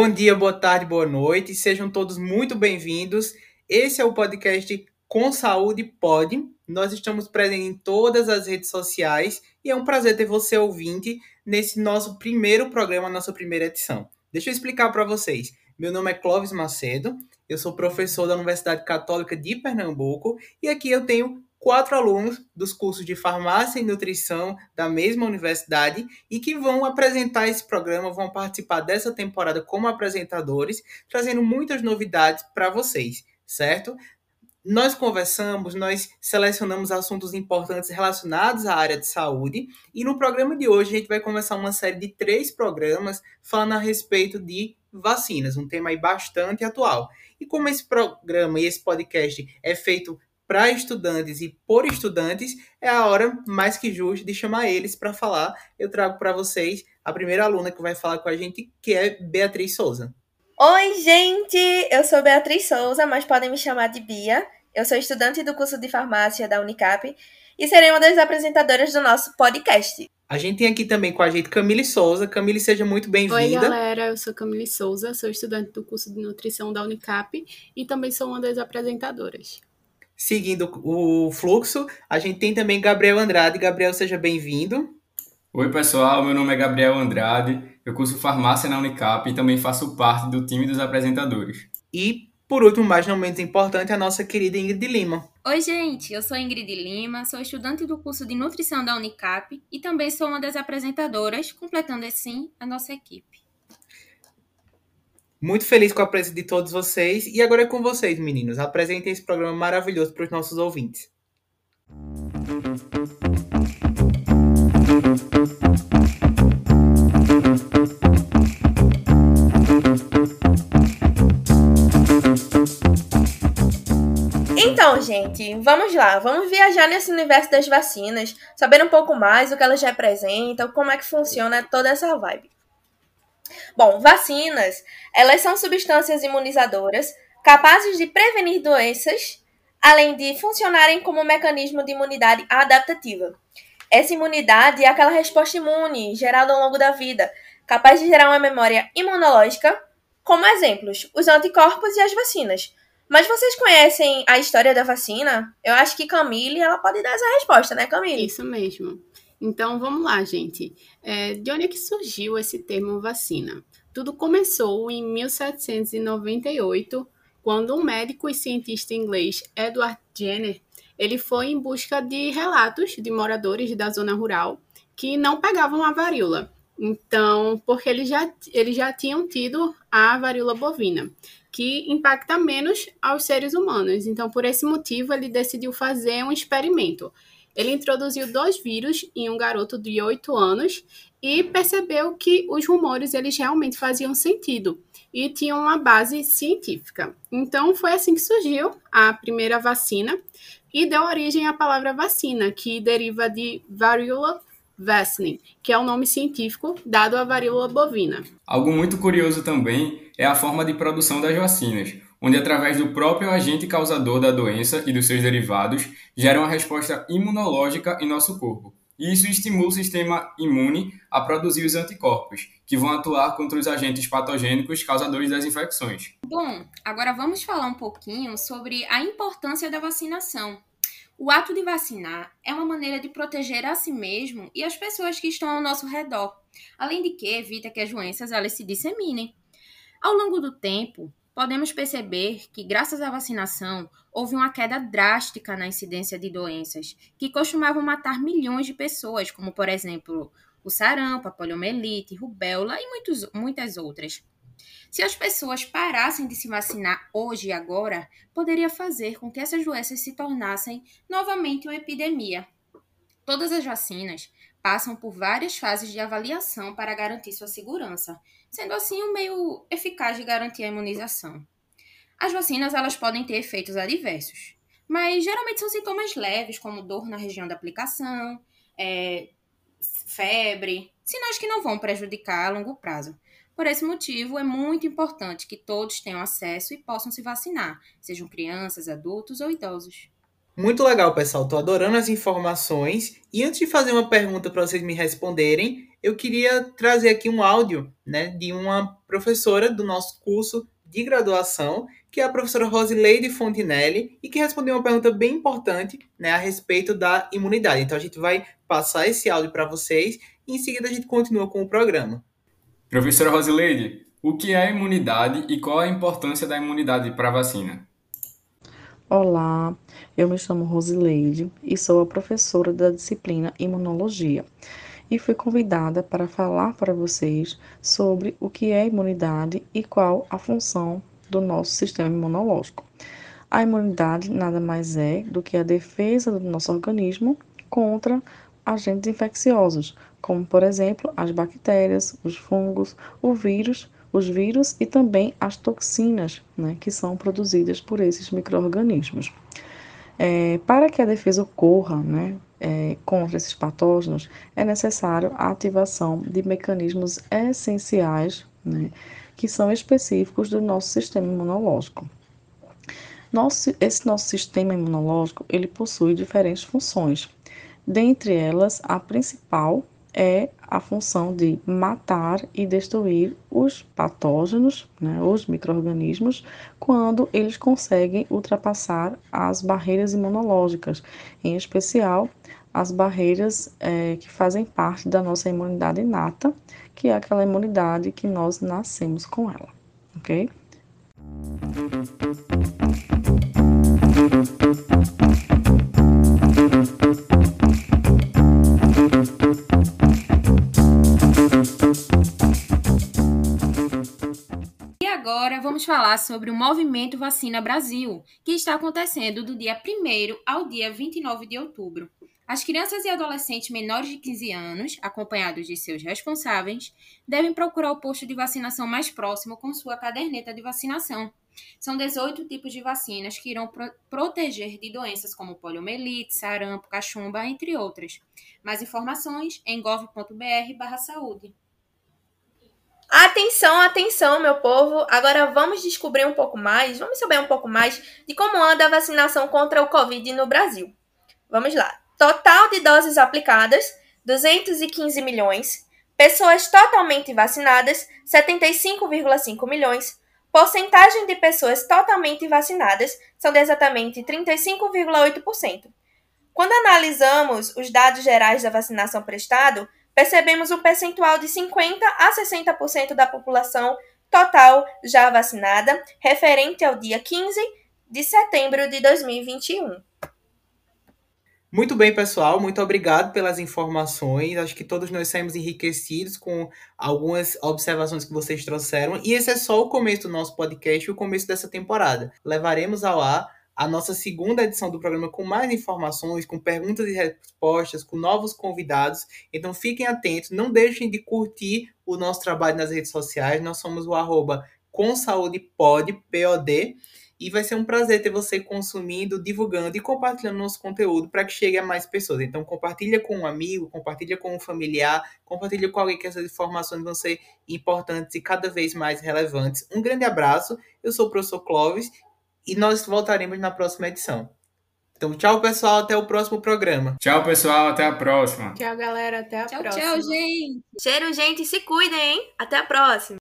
Bom dia, boa tarde, boa noite. Sejam todos muito bem-vindos. Esse é o podcast Com Saúde Pode. Nós estamos presentes em todas as redes sociais e é um prazer ter você ouvinte nesse nosso primeiro programa, nossa primeira edição. Deixa eu explicar para vocês. Meu nome é Clóvis Macedo, eu sou professor da Universidade Católica de Pernambuco e aqui eu tenho quatro alunos dos cursos de farmácia e nutrição da mesma universidade e que vão apresentar esse programa, vão participar dessa temporada como apresentadores, trazendo muitas novidades para vocês, certo? Nós conversamos, nós selecionamos assuntos importantes relacionados à área de saúde e no programa de hoje a gente vai conversar uma série de três programas falando a respeito de vacinas, um tema aí bastante atual. E como esse programa e esse podcast é feito para estudantes e por estudantes, é a hora mais que justa de chamar eles para falar. Eu trago para vocês a primeira aluna que vai falar com a gente, que é Beatriz Souza. Oi, gente! Eu sou Beatriz Souza, mas podem me chamar de Bia. Eu sou estudante do curso de farmácia da Unicap e serei uma das apresentadoras do nosso podcast. A gente tem aqui também com a gente Camille Souza. Camille, seja muito bem-vinda. Oi, galera. Eu sou Camille Souza, sou estudante do curso de nutrição da Unicap e também sou uma das apresentadoras. Seguindo o fluxo, a gente tem também Gabriel Andrade. Gabriel, seja bem-vindo. Oi, pessoal. Meu nome é Gabriel Andrade. Eu curso farmácia na Unicap e também faço parte do time dos apresentadores. E, por último, mas não menos importante, a nossa querida Ingrid Lima. Oi, gente. Eu sou Ingrid Lima, sou estudante do curso de nutrição da Unicap e também sou uma das apresentadoras, completando assim a nossa equipe. Muito feliz com a presença de todos vocês. E agora é com vocês, meninos. Apresentem esse programa maravilhoso para os nossos ouvintes. Então, gente, vamos lá, vamos viajar nesse universo das vacinas, saber um pouco mais o que elas representam, como é que funciona toda essa vibe. Bom, vacinas, elas são substâncias imunizadoras capazes de prevenir doenças, além de funcionarem como um mecanismo de imunidade adaptativa. Essa imunidade é aquela resposta imune gerada ao longo da vida, capaz de gerar uma memória imunológica, como exemplos, os anticorpos e as vacinas. Mas vocês conhecem a história da vacina? Eu acho que Camille, ela pode dar essa resposta, né, Camille? Isso mesmo. Então vamos lá, gente. É, de onde é que surgiu esse termo vacina? Tudo começou em 1798, quando um médico e cientista inglês, Edward Jenner, ele foi em busca de relatos de moradores da zona rural que não pegavam a varíola. Então, porque eles já, eles já tinham tido a varíola bovina, que impacta menos aos seres humanos. Então, por esse motivo, ele decidiu fazer um experimento. Ele introduziu dois vírus em um garoto de 8 anos e percebeu que os rumores eles realmente faziam sentido e tinham uma base científica. Então foi assim que surgiu a primeira vacina e deu origem à palavra vacina, que deriva de varíola vaccine, que é o nome científico dado à varíola bovina. Algo muito curioso também é a forma de produção das vacinas onde, através do próprio agente causador da doença e dos seus derivados, gera uma resposta imunológica em nosso corpo. E isso estimula o sistema imune a produzir os anticorpos, que vão atuar contra os agentes patogênicos causadores das infecções. Bom, agora vamos falar um pouquinho sobre a importância da vacinação. O ato de vacinar é uma maneira de proteger a si mesmo e as pessoas que estão ao nosso redor, além de que evita que as doenças elas se disseminem. Ao longo do tempo, podemos perceber que, graças à vacinação, houve uma queda drástica na incidência de doenças que costumavam matar milhões de pessoas, como, por exemplo, o sarampo, a poliomielite, rubéola e muitos, muitas outras. Se as pessoas parassem de se vacinar hoje e agora, poderia fazer com que essas doenças se tornassem novamente uma epidemia. Todas as vacinas passam por várias fases de avaliação para garantir sua segurança, sendo assim um meio eficaz de garantir a imunização. As vacinas elas podem ter efeitos adversos, mas geralmente são sintomas leves, como dor na região da aplicação, é, febre, sinais que não vão prejudicar a longo prazo. Por esse motivo, é muito importante que todos tenham acesso e possam se vacinar, sejam crianças, adultos ou idosos. Muito legal, pessoal. Tô adorando as informações. E antes de fazer uma pergunta para vocês me responderem, eu queria trazer aqui um áudio né, de uma professora do nosso curso de graduação, que é a professora Rosileide Fontinelli, e que respondeu uma pergunta bem importante né, a respeito da imunidade. Então a gente vai passar esse áudio para vocês e em seguida a gente continua com o programa. Professora Rosileide, o que é imunidade e qual a importância da imunidade para a vacina? Olá, eu me chamo Rosileide e sou a professora da disciplina Imunologia e fui convidada para falar para vocês sobre o que é imunidade e qual a função do nosso sistema imunológico. A imunidade nada mais é do que a defesa do nosso organismo contra agentes infecciosos, como por exemplo as bactérias, os fungos, o vírus, os vírus e também as toxinas, né, que são produzidas por esses micro-organismos. É, para que a defesa ocorra né, é, contra esses patógenos, é necessário a ativação de mecanismos essenciais né, que são específicos do nosso sistema imunológico. Nosso, esse nosso sistema imunológico ele possui diferentes funções. Dentre elas, a principal é a função de matar e destruir os patógenos, né, os micro-organismos, quando eles conseguem ultrapassar as barreiras imunológicas, em especial as barreiras é, que fazem parte da nossa imunidade inata, que é aquela imunidade que nós nascemos com ela, ok? Vamos falar sobre o Movimento Vacina Brasil, que está acontecendo do dia 1 ao dia 29 de outubro. As crianças e adolescentes menores de 15 anos, acompanhados de seus responsáveis, devem procurar o posto de vacinação mais próximo com sua caderneta de vacinação. São 18 tipos de vacinas que irão pro proteger de doenças como poliomielite, sarampo, cachumba, entre outras. Mais informações em gov.br/saúde. Atenção, atenção, meu povo! Agora vamos descobrir um pouco mais, vamos saber um pouco mais de como anda a vacinação contra o Covid no Brasil. Vamos lá. Total de doses aplicadas: 215 milhões. Pessoas totalmente vacinadas: 75,5 milhões. Porcentagem de pessoas totalmente vacinadas são de exatamente 35,8%. Quando analisamos os dados gerais da vacinação prestado, percebemos um percentual de 50 a 60% da população total já vacinada, referente ao dia 15 de setembro de 2021. Muito bem, pessoal. Muito obrigado pelas informações. Acho que todos nós saímos enriquecidos com algumas observações que vocês trouxeram. E esse é só o começo do nosso podcast e o começo dessa temporada. Levaremos ao ar a nossa segunda edição do programa com mais informações, com perguntas e respostas, com novos convidados. Então fiquem atentos, não deixem de curtir o nosso trabalho nas redes sociais. Nós somos o arroba com saúde pod, POD. E vai ser um prazer ter você consumindo, divulgando e compartilhando nosso conteúdo para que chegue a mais pessoas. Então compartilha com um amigo, compartilha com um familiar, compartilha com alguém que essas informações vão ser importantes e cada vez mais relevantes. Um grande abraço. Eu sou o professor Clóvis e nós voltaremos na próxima edição. Então, tchau, pessoal. Até o próximo programa. Tchau, pessoal. Até a próxima. Tchau, galera. Até a tchau, próxima. Tchau, gente. Cheiro, gente. Se cuidem, hein? Até a próxima.